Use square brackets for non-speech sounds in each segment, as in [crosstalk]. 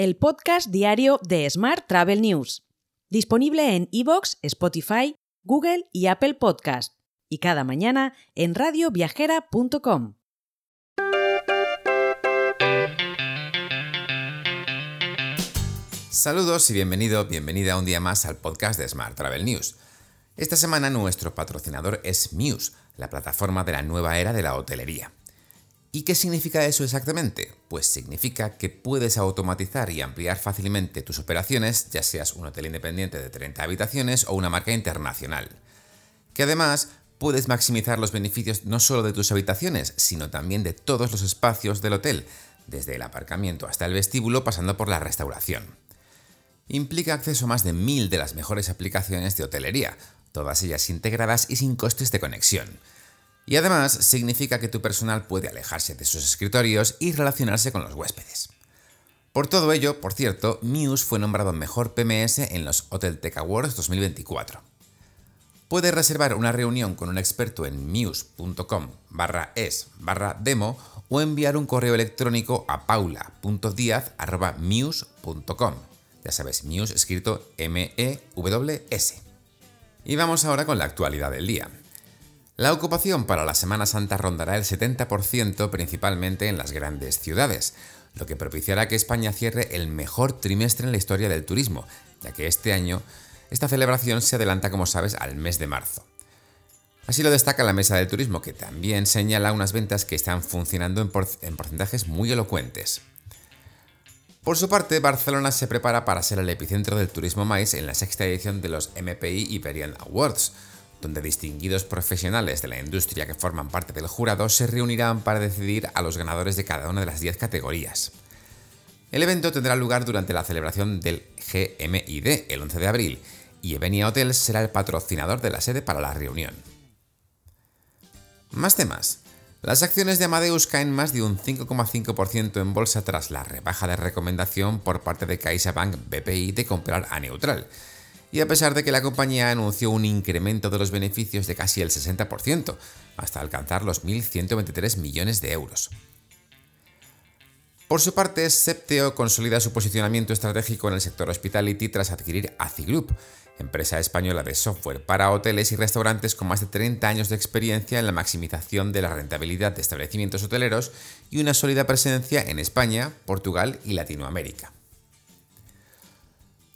el podcast diario de Smart Travel News, disponible en iVoox, Spotify, Google y Apple Podcast, y cada mañana en radioviajera.com. Saludos y bienvenido, bienvenida un día más al podcast de Smart Travel News. Esta semana nuestro patrocinador es Muse, la plataforma de la nueva era de la hotelería. ¿Y qué significa eso exactamente? Pues significa que puedes automatizar y ampliar fácilmente tus operaciones, ya seas un hotel independiente de 30 habitaciones o una marca internacional. Que además puedes maximizar los beneficios no solo de tus habitaciones, sino también de todos los espacios del hotel, desde el aparcamiento hasta el vestíbulo pasando por la restauración. Implica acceso a más de mil de las mejores aplicaciones de hotelería, todas ellas integradas y sin costes de conexión y además significa que tu personal puede alejarse de sus escritorios y relacionarse con los huéspedes. Por todo ello, por cierto, Muse fue nombrado mejor PMS en los Hotel Tech Awards 2024. Puedes reservar una reunión con un experto en muse.com barra es barra demo o enviar un correo electrónico a paula.diaz.muse.com. Ya sabes, Muse escrito M-E-W-S. Y vamos ahora con la actualidad del día. La ocupación para la Semana Santa rondará el 70% principalmente en las grandes ciudades, lo que propiciará que España cierre el mejor trimestre en la historia del turismo, ya que este año esta celebración se adelanta, como sabes, al mes de marzo. Así lo destaca la Mesa del Turismo, que también señala unas ventas que están funcionando en, porcentajes muy elocuentes. Por su parte, Barcelona se prepara para ser el epicentro del turismo mais en la sexta edición de los MPI Iberian Awards, donde distinguidos profesionales de la industria que forman parte del jurado se reunirán para decidir a los ganadores de cada una de las 10 categorías. El evento tendrá lugar durante la celebración del GMID el 11 de abril y Evenia Hotel será el patrocinador de la sede para la reunión. Más temas. Las acciones de Amadeus caen más de un 5,5% en bolsa tras la rebaja de recomendación por parte de CaixaBank BPI de comprar a neutral, y a pesar de que la compañía anunció un incremento de los beneficios de casi el 60%, hasta alcanzar los 1.123 millones de euros. Por su parte, Septeo consolida su posicionamiento estratégico en el sector hospitality tras adquirir ACI Group, empresa española de software para hoteles y restaurantes con más de 30 años de experiencia en la maximización de la rentabilidad de establecimientos hoteleros y una sólida presencia en España, Portugal y Latinoamérica.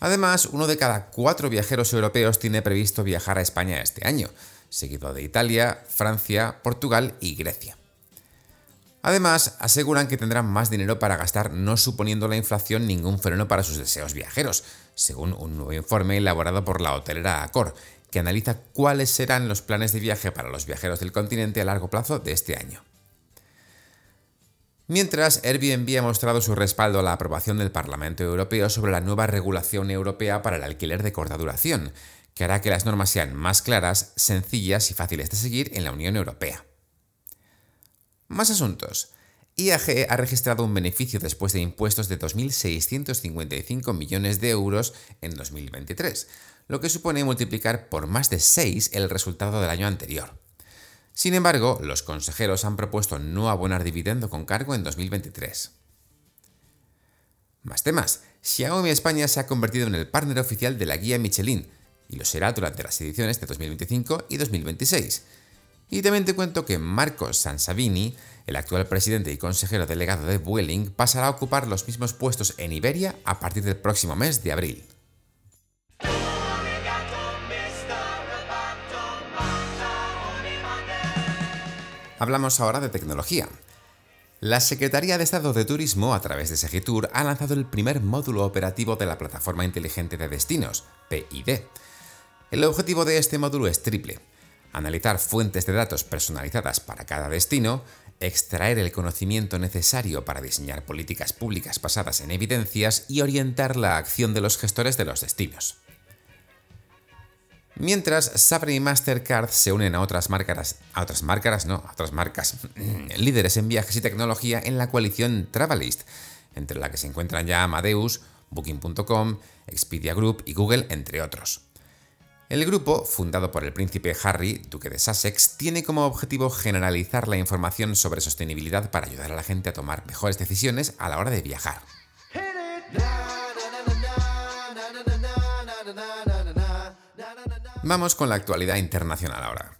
Además, uno de cada cuatro viajeros europeos tiene previsto viajar a España este año, seguido de Italia, Francia, Portugal y Grecia. Además, aseguran que tendrán más dinero para gastar no suponiendo la inflación ningún freno para sus deseos viajeros, según un nuevo informe elaborado por la hotelera Accor, que analiza cuáles serán los planes de viaje para los viajeros del continente a largo plazo de este año. Mientras, Airbnb ha mostrado su respaldo a la aprobación del Parlamento Europeo sobre la nueva regulación europea para el alquiler de corta duración, que hará que las normas sean más claras, sencillas y fáciles de seguir en la Unión Europea. Más asuntos. IAG ha registrado un beneficio después de impuestos de 2.655 millones de euros en 2023, lo que supone multiplicar por más de 6 el resultado del año anterior. Sin embargo, los consejeros han propuesto no abonar dividendo con cargo en 2023. Más temas. Xiaomi España se ha convertido en el partner oficial de la guía Michelin y lo será durante las ediciones de 2025 y 2026. Y también te cuento que Marcos Sansavini, el actual presidente y consejero delegado de Vueling, pasará a ocupar los mismos puestos en Iberia a partir del próximo mes de abril. Hablamos ahora de tecnología. La Secretaría de Estado de Turismo, a través de Segitur, ha lanzado el primer módulo operativo de la Plataforma Inteligente de Destinos, PID. El objetivo de este módulo es triple. Analizar fuentes de datos personalizadas para cada destino, extraer el conocimiento necesario para diseñar políticas públicas basadas en evidencias y orientar la acción de los gestores de los destinos. Mientras Sabre y Mastercard se unen a otras marcas, a otras marcas, no, a otras marcas [clears throat] líderes en viajes y tecnología en la coalición Travelist, entre la que se encuentran ya Amadeus, Booking.com, Expedia Group y Google, entre otros. El grupo, fundado por el príncipe Harry, duque de Sussex, tiene como objetivo generalizar la información sobre sostenibilidad para ayudar a la gente a tomar mejores decisiones a la hora de viajar. Vamos con la actualidad internacional ahora.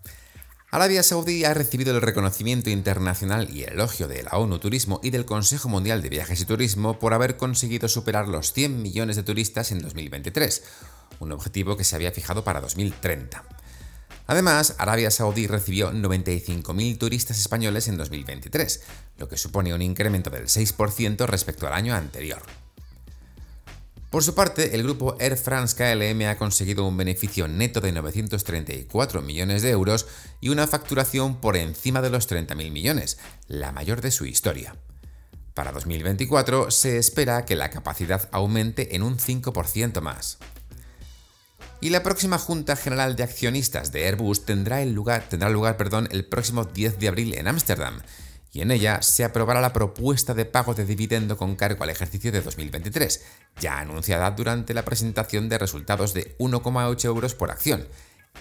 Arabia Saudí ha recibido el reconocimiento internacional y el elogio de la ONU Turismo y del Consejo Mundial de Viajes y Turismo por haber conseguido superar los 100 millones de turistas en 2023, un objetivo que se había fijado para 2030. Además, Arabia Saudí recibió 95.000 turistas españoles en 2023, lo que supone un incremento del 6% respecto al año anterior. Por su parte, el grupo Air France KLM ha conseguido un beneficio neto de 934 millones de euros y una facturación por encima de los 30.000 millones, la mayor de su historia. Para 2024 se espera que la capacidad aumente en un 5% más. Y la próxima Junta General de Accionistas de Airbus tendrá, lugar, perdón, el próximo 10 de abril en Ámsterdam, y en ella se aprobará la propuesta de pago de dividendo con cargo al ejercicio de 2023, ya anunciada durante la presentación de resultados de 1,8 euros por acción,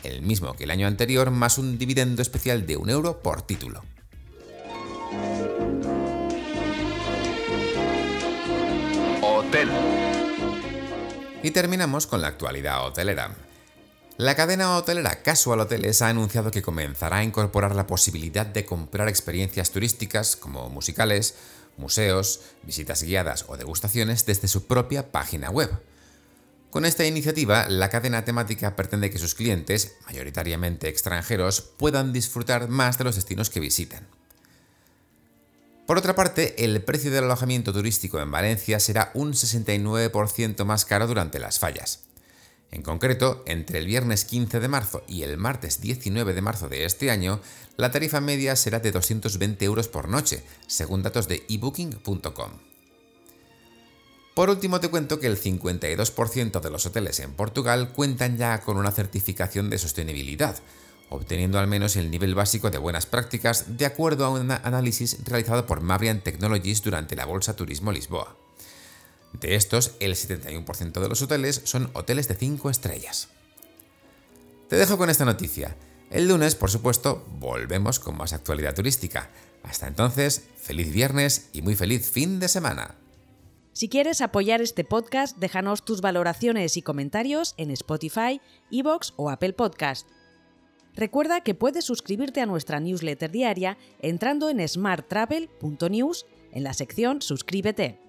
el mismo que el año anterior más un dividendo especial de 1 euro por título. Hotel. Y terminamos con la actualidad hotelera. La cadena hotelera Casual Hoteles ha anunciado que comenzará a incorporar la posibilidad de comprar experiencias turísticas como musicales, museos, visitas guiadas o degustaciones desde su propia página web. Con esta iniciativa, la cadena temática pretende que sus clientes, mayoritariamente extranjeros, puedan disfrutar más de los destinos que visitan. Por otra parte, el precio del alojamiento turístico en Valencia será un 69% más caro durante las fallas. En concreto, entre el viernes 15 de marzo y el martes 19 de marzo de este año, la tarifa media será de 220 euros por noche, según datos de ebooking.com. Por último, te cuento que el 52% de los hoteles en Portugal cuentan ya con una certificación de sostenibilidad, obteniendo al menos el nivel básico de buenas prácticas de acuerdo a un análisis realizado por Mabrian Technologies durante la Bolsa Turismo Lisboa. De estos, el 71% de los hoteles son hoteles de 5 estrellas. Te dejo con esta noticia. El lunes, por supuesto, volvemos con más actualidad turística. Hasta entonces, feliz viernes y muy feliz fin de semana. Si quieres apoyar este podcast, déjanos tus valoraciones y comentarios en Spotify, Evox o Apple Podcast. Recuerda que puedes suscribirte a nuestra newsletter diaria entrando en smarttravel.news en la sección Suscríbete.